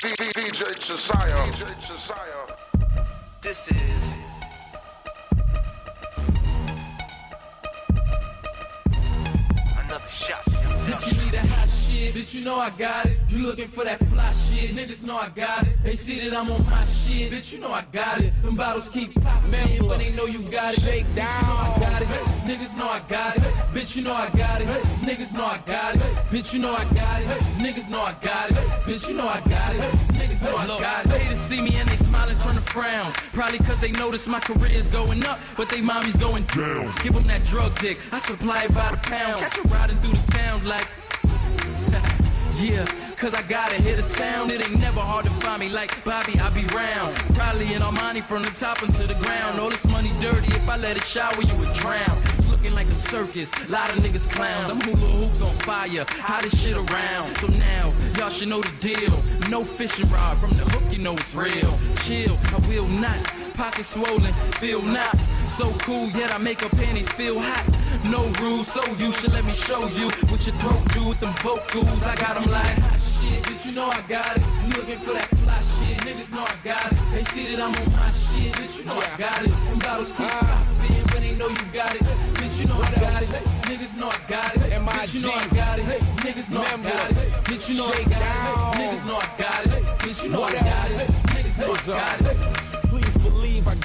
DJ Jesaya. DJ Jesaya. This is another shot. If you need that hot shit, bitch, you know I got it. You looking for that fly shit, niggas know I got it. They see that I'm on my shit, bitch, you know I got it. Them bottles keep popping, man, but they know you got it. Shake down, I got it. Niggas know I got it. Bitch, you know I got it. Niggas know I got it. Bitch, you know I got it. Niggas know I got it. Bitch, you know I got it. Niggas know I got it. They to see me and they smile and turn to frowns. Probably cause they notice my career is going up, but they mommy's going down. Give them that drug dick. I supply it by the pound. Catch 'em riding through the town like yeah, cause I gotta hear the sound. It ain't never hard to find me like Bobby, I be round. Probably in Armani from the top into the ground. All this money dirty, if I let it shower, you would drown. It's looking like a circus, lot of niggas clowns. I'm hula hoops on fire, how this shit around. So now, y'all should know the deal. No fishing rod from the hook, you know it's real. Chill, I will not. Pockets swollen, feel knots. So cool, yet I make her panties feel hot. No rules, so you should let me show you what your throat do with them vocals. I got them like hot shit, bitch, you know I got it. You looking for that fly shit, niggas know I got it. They see that I'm on my shit, bitch, you know I got it. Them bottles keep popping, but they know you got it. Bitch, you know I got it. Niggas know I got it. Bitch, you know I got it. Niggas know I got it. Bitch, you know I got it. Niggas know I got it. Bitch, you know I got it. Niggas know I got it.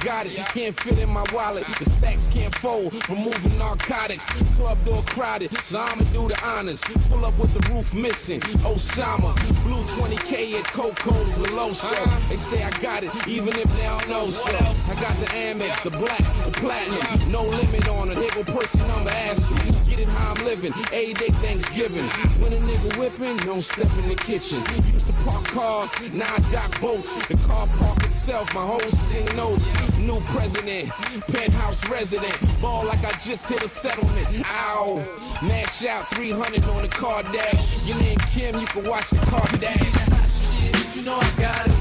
Got it. Can't fit in my wallet. The stacks can't fold. Removing narcotics. Club door crowded, so I'ma do the honors. Pull up with the roof missing. Osama. Blue 20K at Coco's Veloso. They say I got it, even if they don't know so. I got the Amex, the black, the platinum. No limit on it. Here go person number asking. Get it how I'm living. A day Thanksgiving. When a nigga whipping, don't step in the kitchen. Used to park cars, now I dock boats. The car park itself, my whole sing notes. New president, penthouse resident. Ball like I just hit a settlement. Ow. Mash out 300 on the car dash. Your name Kim, you can watch the car dash. you know I got it.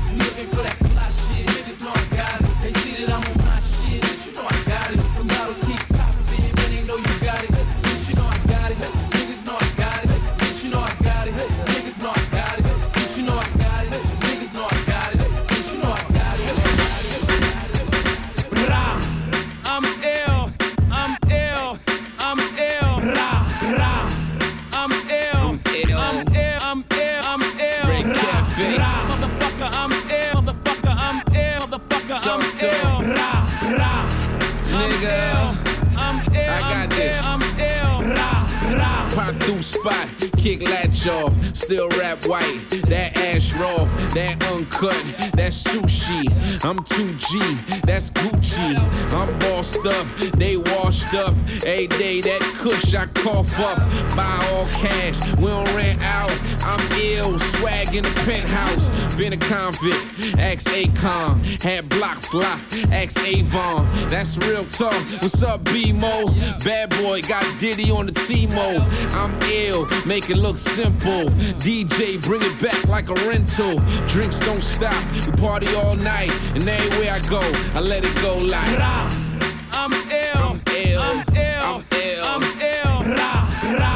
Gucci. I'm bossed up, they washed up. Every day that kush I cough up. Buy all cash, we don't rent out. I'm ill, swag in the penthouse. Been a convict, ex Acon. Had blocks locked, ex Avon. That's real talk. What's up, B-Mo? Bad boy got Diddy on the T-Mo. I'm ill, make it look simple. DJ, bring it back like a rental. Drinks don't stop, we party all night. And everywhere I go, I let it go like. Ra. I'm ill. I'm ill. I'm ill. I'm ill. I'm ill. Ra. Ra.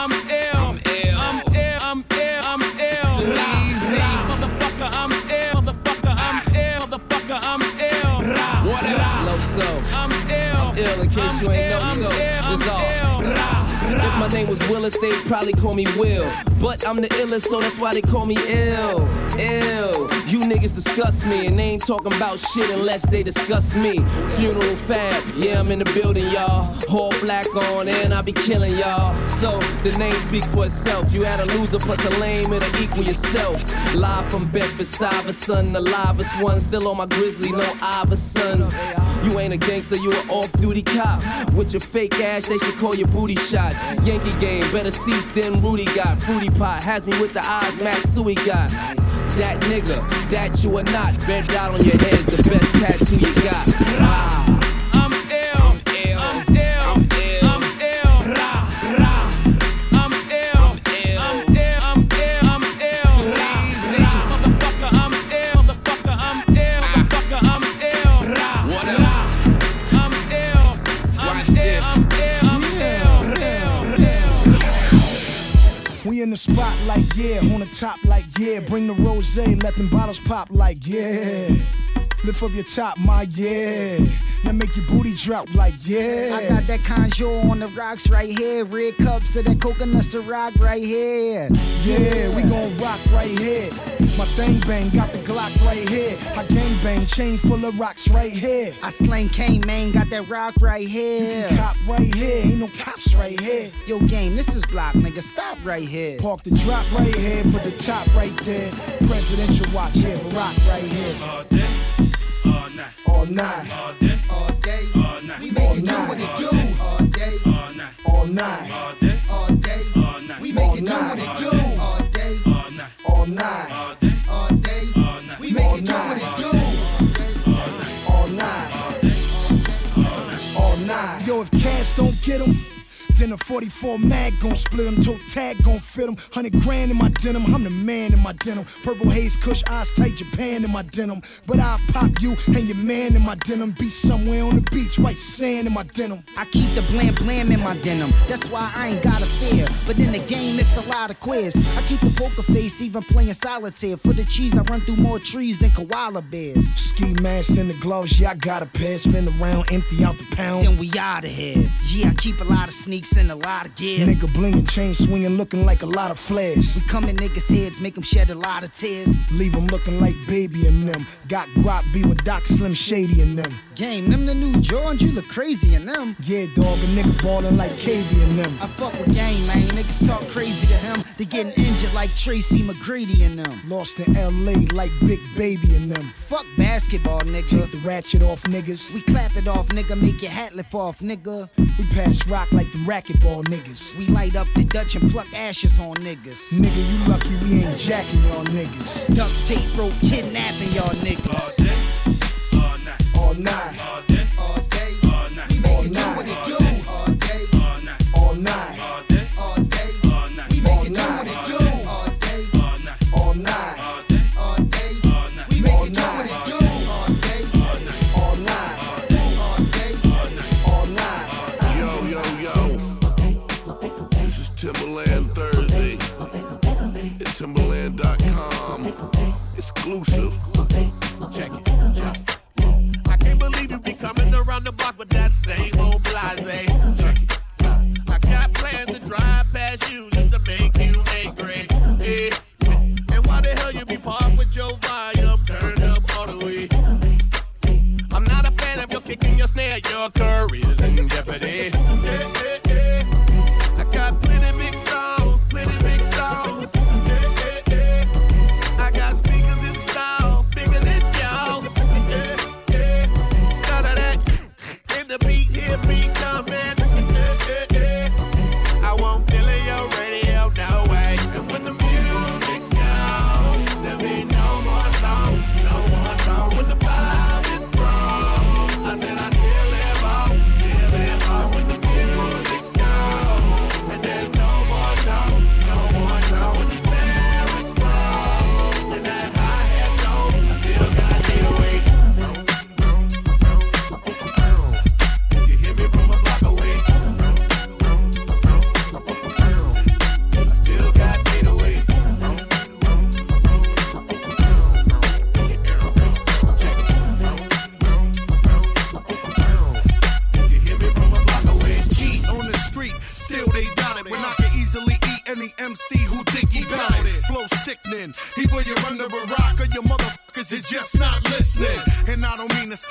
I'm ill. I'm ill. I'm ill. I'm ill. I'm ill. too Ra. easy. Ra. Motherfucker, I'm ill. Motherfucker, I'm ill. Motherfucker, I'm ill. Ra. What Ra. else? Low so. I'm ill. ill in case I'm you ain't ill. know I'm so. I'm all. ill. If my name was Willis, they'd probably call me Will. But I'm the illest, so that's why they call me ill. Ill. You niggas disgust me, and they ain't talking about shit unless they discuss me. Funeral fab, yeah, I'm in the building, y'all. All black on, and I be killing y'all. So the name speak for itself. You had a loser plus a lame, it'll equal yourself. Live from Bedford Stuyvesant, the livest one. Still on my grizzly, no Iverson. You ain't a gangster, you an off-duty cop. With your fake ass, they should call you booty shots. Yankee game, better seats than Rudy got. Fruity pot has me with the eyes Matsui got. That nigga, that you are not. Bed down on your head's the best tattoo you got. Ah. Like yeah, on the top like yeah. Bring the rose, let them bottles pop like yeah. Lift up your top, my yeah. Now make your booty drop like yeah. I got that conjure on the rocks right here. Red cups of that coconut Ciroc right here. Yeah, we gon' rock right here. My thing bang got the Glock right here. I gang bang, chain full of rocks right here. I slang cane, man, got that rock right here. You can Cop right here, right here. Yo, game, this is block, nigga. Stop right here. Park the drop right here, put the top right there. Presidential watch here, rock right here. All day, all night, All night, all day, All day, all night, we make it do All what it night. do. All day, all night, all night, all day, all day, all night, we make it do All what it night. do. All day, all night, all night, all day, all day, all night, we make it do what it do. all night, all night. Yo, if Cash don't get him. Then a 44 mag gon' split him, toe tag gon' fit him. 100 grand in my denim, I'm the man in my denim. Purple haze, kush, eyes tight, Japan in my denim. But I'll pop you and your man in my denim. Be somewhere on the beach, white sand in my denim. I keep the blam blam in my denim. That's why I ain't got a fear. But in the game, it's a lot of quiz. I keep a poker face, even playing solitaire. For the cheese, I run through more trees than koala bears. Ski mask and the gloves, yeah, I got a pair. Spin around, empty out the pound. Then we out of here. Yeah, I keep a lot of sneaks and a lot of gear. Nigga blingin', chain swinging, looking like a lot of flash. We come in niggas' heads, make them shed a lot of tears. Leave 'em looking like baby in them. Got guap, be with Doc Slim Shady in them. Game, them the new George, you look crazy in them. Yeah, dog, a nigga ballin' like KB in them. I fuck with game, man. Niggas talk crazy to him. They getting injured like Tracy McGrady in them. Lost in LA like Big Baby in them. Fuck basketball, nigga. Take the ratchet off niggas. We clap it off, nigga. Make your hat lift off, nigga. We pass rock like the racquetball niggas. We light up the Dutch and pluck ashes on niggas. Nigga, you lucky we ain't jacking y'all niggas. Duct tape rope kidnapping y'all all niggas.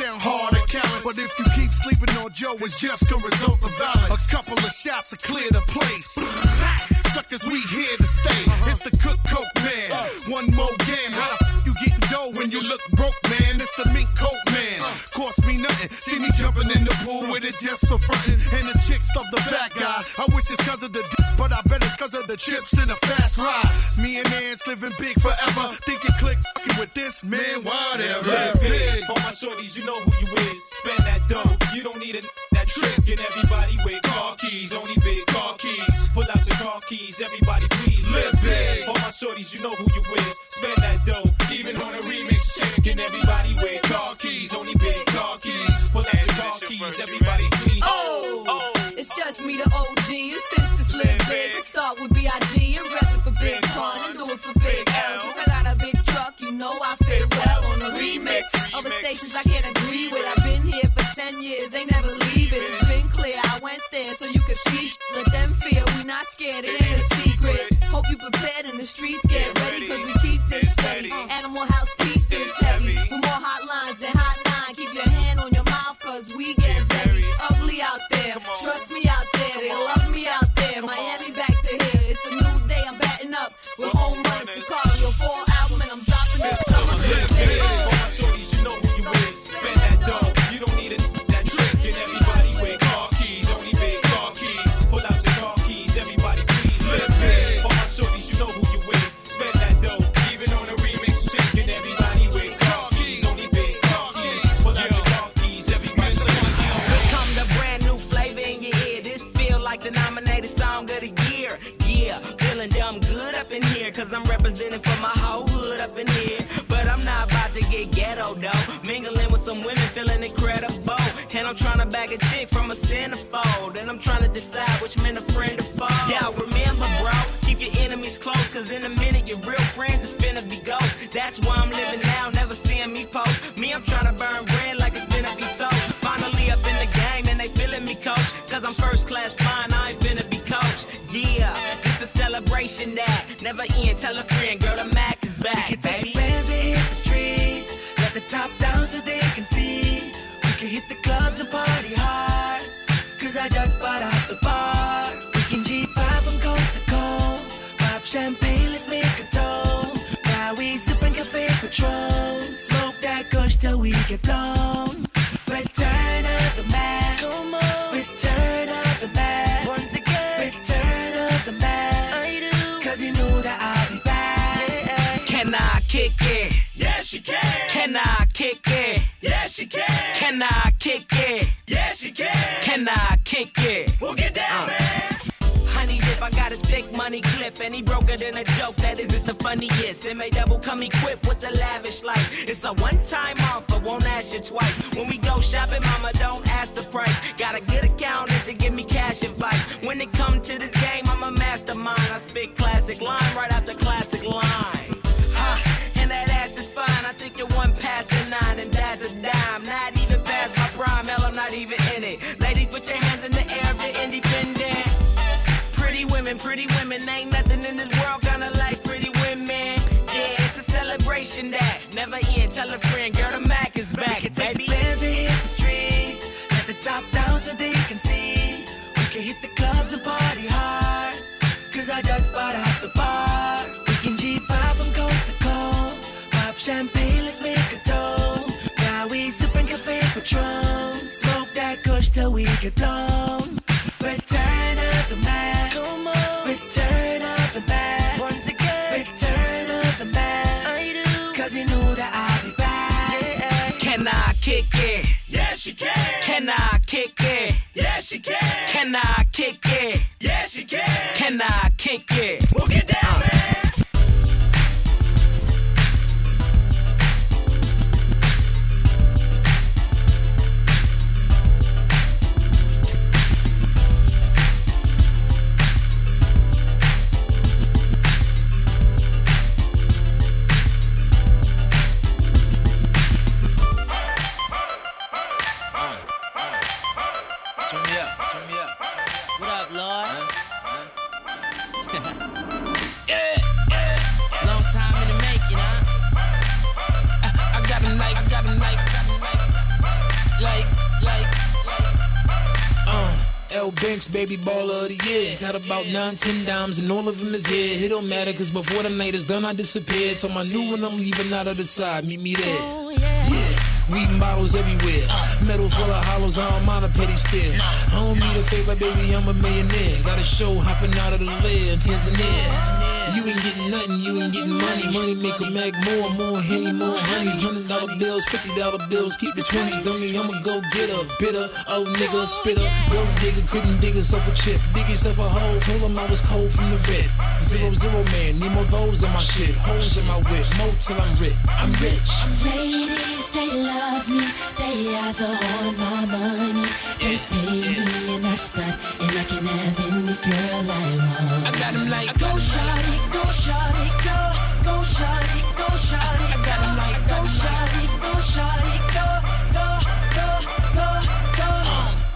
Sound hard or callous, but if you keep sleeping on Joe, it's just gonna result in violence. A couple of shots will clear the place. Game. How the f- you getting dough when you look broke, man? It's the mink coat man. Cost me nothing. See me jumping in the pool with it just for frontin'. And the chick stuff the fat guy. I wish it's cause of the d- but I bet it's cause of the chips and the fast ride. Me and Ants living big forever. Think you click with this man, whatever. Live big. For my shorties, you know who you is. Spend that dough. You don't need a that trick. And everybody with car keys, only big car keys. Pull out your car keys, everybody shorties, you know who you is. Spend that dough. Even on a remix check. And everybody with car keys, only big car keys. Pull out your car keys, everybody please. Oh, it's just me, the OG, and since this live big, let's start with B.I.G. and reppin' for big pun and do it for big L. Since I got a big truck, you know I fit well on a remix. Other stations I can't agree with. I'm for my whole hood up in here. But I'm not about to get ghetto though. Mingling with some women, feeling incredible. And I'm trying to bag a chick from a centerfold. And I'm trying to decide which man Tell a friend, girl, the Mac is back. We can take bands and hit the streets. Let the top down so they can see. We can hit the clubs and party hard. Cause I just bought out the bar. We can G5 from coast to coast. Pop champagne, let's make a toast. Now we sipping cafe Patron. Smoke that kush till we get blown. You can. Can I kick it? Yes, you can. Can I kick it? We'll get down, uh. man. Honey dip, I got a thick money clip, and he broke it in a joke that isn't the funniest. MA double come equipped with the lavish life. It's a one time offer, won't ask you twice. When we go shopping, mama, don't ask the price. Got a good accountant to give me cash advice. When it come to this game, I'm a mastermind. I spit classic line right Pretty women, ain't nothing in this world gonna like pretty women. Yeah, it's a celebration that never end. Tell a friend, girl, the Mac is back, We can take baby. bands and hit the streets. Let the top down so they can see. We can hit the clubs and party hard. Cause I just bought out the bar. We can G5 from coast to coast. Pop champagne, let's make a toast. Now we sipping cafe Patron. Smoke that kush till we get blown. Return kick it? Yes, you can. Can I kick it? Yes, you can. Can I kick it? Yes, you can. Can I kick it? Banks, baby baller of the year. Got about nine, ten dimes, and all of them is here. It don't matter, cause before the night is done, I disappeared. So I knew when I'm leaving out of the side, meet me there. Oh, yeah. Weed bottles everywhere. Metal full of hollows, I don't mind a petty stare. I don't need a favor, baby, I'm a millionaire. Got a show hopping out of the lair in Tanzania. You ain't getting nothing, you ain't getting money. Money make a mag more, more henny, more honeys. Hundred dollar bills, fifty dollar bills, keep the twenties. Dummy, I'ma go get a bitter, old nigga, spitter. Gold digger couldn't dig himself a chip, dig himself a hole. Told him I was cold from the red. Zero zero man, need more those in my shit. Holes in my whip, more till I'm rich. I'm rich. Ladies, they love me. They eyes are on my money. They pay me and I stunt, and I can have any girl I want. I got him like Go shawty, go shawty, go, go go like, go shawty, go. Go, go, go,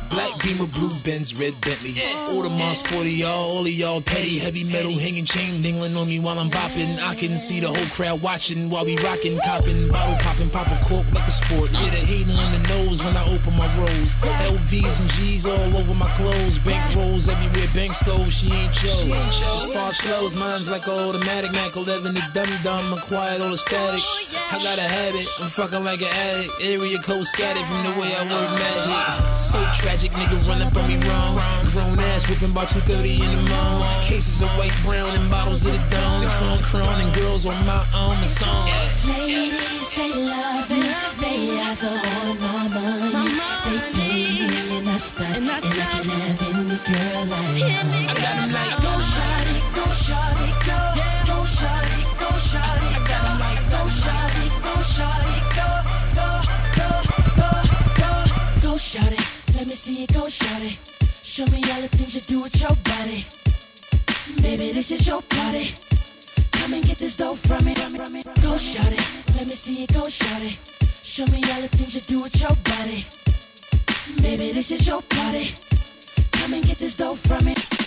Black Beamer, blue Benz, red Bentley. All the my sporty, y'all, all of y'all petty. Heavy metal hanging chain dingling on me while I'm bopping. I can see the whole crowd watching while we rocking, copping, bottle popping, popping cork like a sport. Yeah, the hater in the nose when I open my rolls. LVs and G's all over my clothes. Bank rolls everywhere, banks go. She ain't chose. Far flows, mine's like automatic. Mac 11, the dumb dumb, acquired all the static. I got a habit, I'm fucking like an addict. Area code scattered from the way I work magic. So tragic, nigga run up on me wrong. Grown ass whipping by 2:30 in the morning. Cases of white, brown, and bottles of the dawn. The cron cron and girls on my own and song. Ladies, they love me. They eyes are on my money. They pay me and I stunt. And I can have any girl I want. I got 'em like, go shawty, go shawty, go. Go shawty, go shawty, I got got 'em like, go shawty, go shawty, go, go, go, go, go, go shawty. Let me see you go shawty. Show me all the things you do with your body. Baby, this is your party. Come and get this dough from me. Go shawty. Let me see you go shawty. Show me all the things you do with your body. Baby, this is your party. Come and get this dough from me.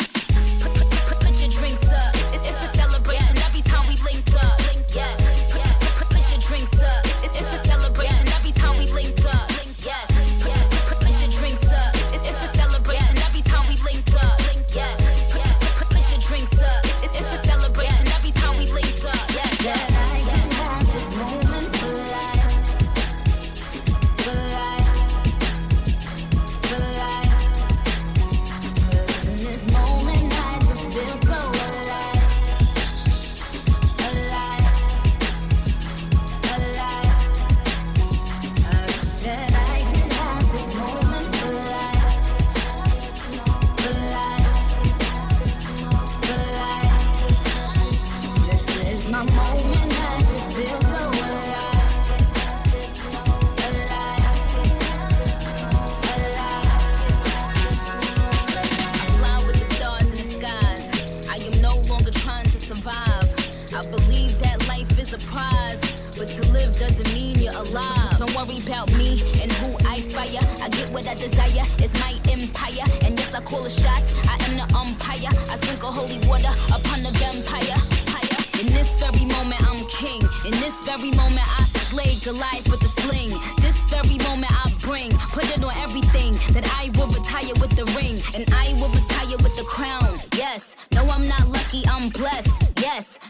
This very moment, I slay Goliath with a sling. This very moment, I bring, put it on everything that I will retire with the ring, and I will retire with the crown. Yes, no, I'm not lucky, I'm blessed. Yes,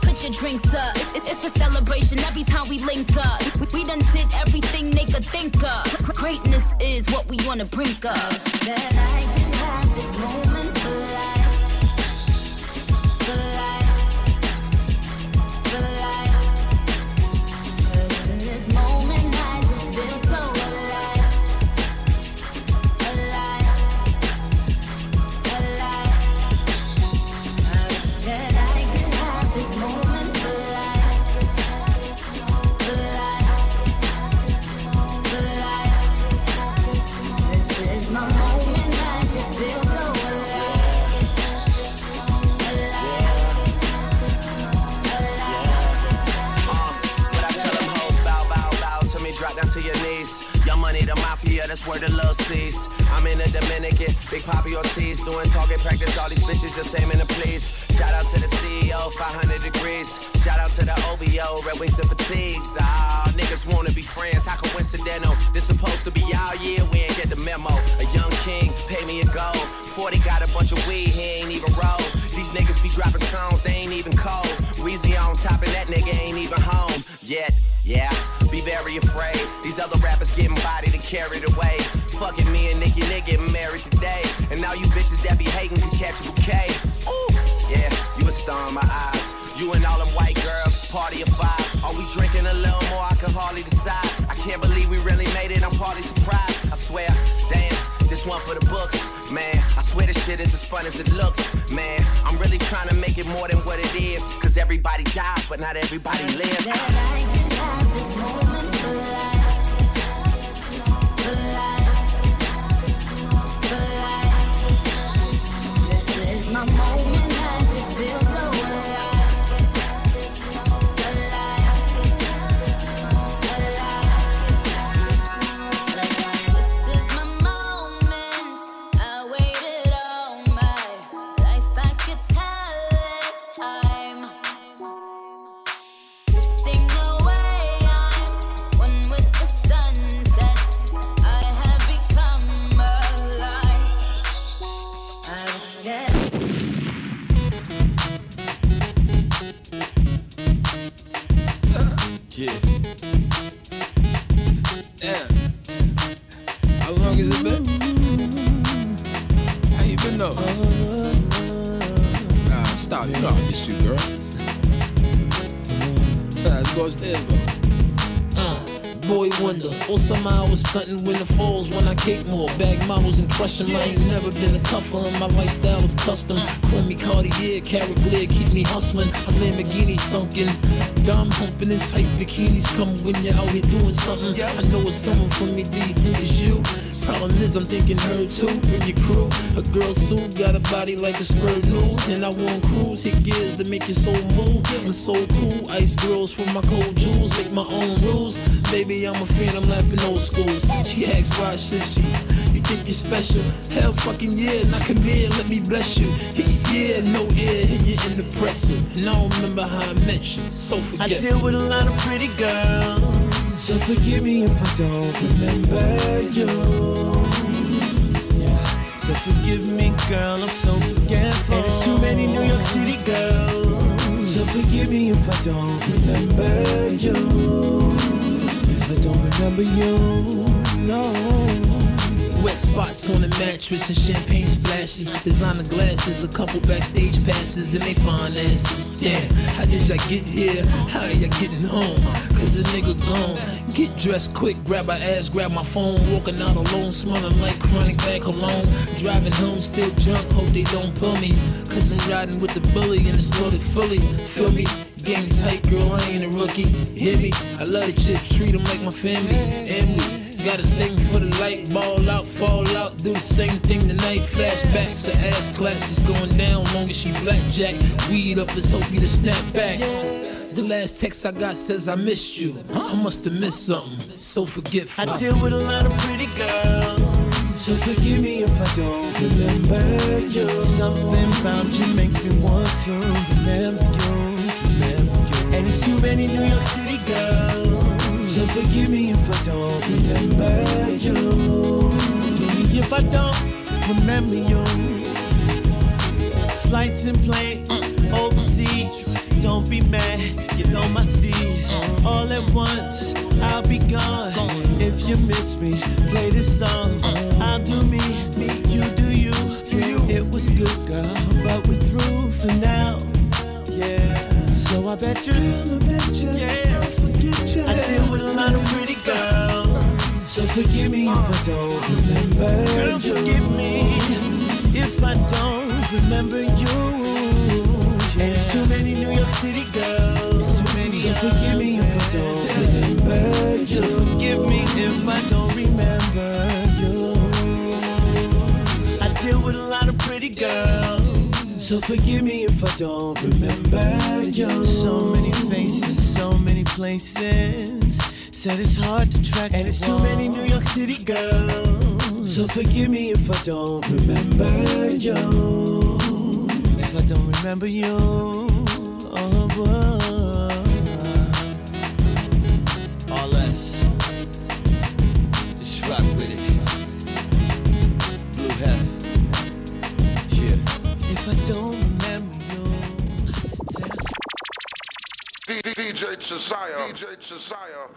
Put, your drinks up. It, it's a celebration every time we link up. We, we done did everything they could think of. Greatness is what we wanna bring up. That I can have this moment for life. That's where the love sees. In the Dominican, Big Papi Ortiz, doing target practice, all these bitches just aiming to please. Shout out to the CEO, 500 degrees. Shout out to the OVO, Red Wings and Fatigues. Ah, niggas wanna be friends, how coincidental. This supposed to be all year, we ain't get the memo. A young king, pay me a gold. 40 got a bunch of weed, he ain't even roll. These niggas be dropping songs, they ain't even cold. Weezy on top of that nigga ain't even home yet. Yeah, be very afraid. These other rappers getting bodied and carried away fucking me and Nicki Nick getting married today. And now you bitches that be hating can catch a bouquet. Ooh, yeah, you a star in my eyes. You and all them white girls, party of five. Are we drinking a little more? I can hardly decide. I can't believe we really made it. I'm partly surprised. I swear, damn, this one for the books, man. I swear this shit is as fun as it looks, man. I'm really trying to make it more than what it is. Cause everybody dies, but not everybody lives. That I can have this moment for life. Or somehow I was stunting when the falls when I cake more. Bag models and crush. I ain't never been a cuffer and my lifestyle is custom. Chromey Cartier, carrot glare, keep me hustling. A Lamborghini sunken. Dumb humping in tight bikinis. Come when you're out here doing something. I know it's someone from me. Do think it's you? Problem is, I'm thinking her too. Bring your crew. A girl suit got a body like a spurred news. And I want cruise, hit gears to make your soul move. I'm so cool. Ice girls for my cold jewels. Make my own rules. Baby, I'm a fan, I'm lapping old schools. She asks why should she? You think you're special? Hell fucking yeah, now come here, let me bless you. Yeah, no ear, and you're in the pretzel. And I don't remember how I met you, so I deal with a lot of pretty girls. So forgive me if I don't remember you. Yeah. So forgive me, girl, I'm so forgetful. And it's too many New York City girls. So forgive me if I don't remember you. If I don't remember you, no. Wet spots on the mattress and champagne splashes. Designer glasses, a couple backstage passes, and they fine asses. Damn, how did y'all get here? How are y'all getting home? Cause the nigga gone. Get dressed quick, grab my ass, grab my phone. Walking out alone, smelling like chronic back alone. Driving home, still drunk, hope they don't pull me. Cause I'm riding with the bully and it's loaded fully. Feel me? Game tight, girl, I ain't a rookie. Hear me? I love the chips, treat them like my family. And we got a thing for the light, ball out, fall out, do the same thing tonight. Flashbacks, her ass claps is going down, long as she blackjack. Weed up, let's hope you to snap back. The last text I got says I missed you. I must have missed something, so forgetful. I deal with a lot of pretty girls. So forgive me if I don't remember you. Something about you makes me want to remember you, remember you. And it's too many New York City girls. So forgive me if I don't remember you. Forgive me if I don't remember you. Flights and planes overseas. Don't be mad, you know my steez. All at once, I'll be gone. If you miss me, play this song. I'll do me, you do you. It was good, girl, but we're through for now. Yeah, so I bet you, I bet you, yeah, forget you. I deal with a lot of pretty girls. So forgive me if I don't remember. Girl, forgive me if I don't remember you. And it's too many New York City girls. It's too many. So forgive me if I don't remember you. So forgive me if I don't So forgive me if I don't remember you. So many faces, so many places. Said it's hard to track. And it's too many New York City girls. So forgive me if I don't remember you. If I don't remember you. Oh, boy. DJ Jesaya. DJ Jesaya.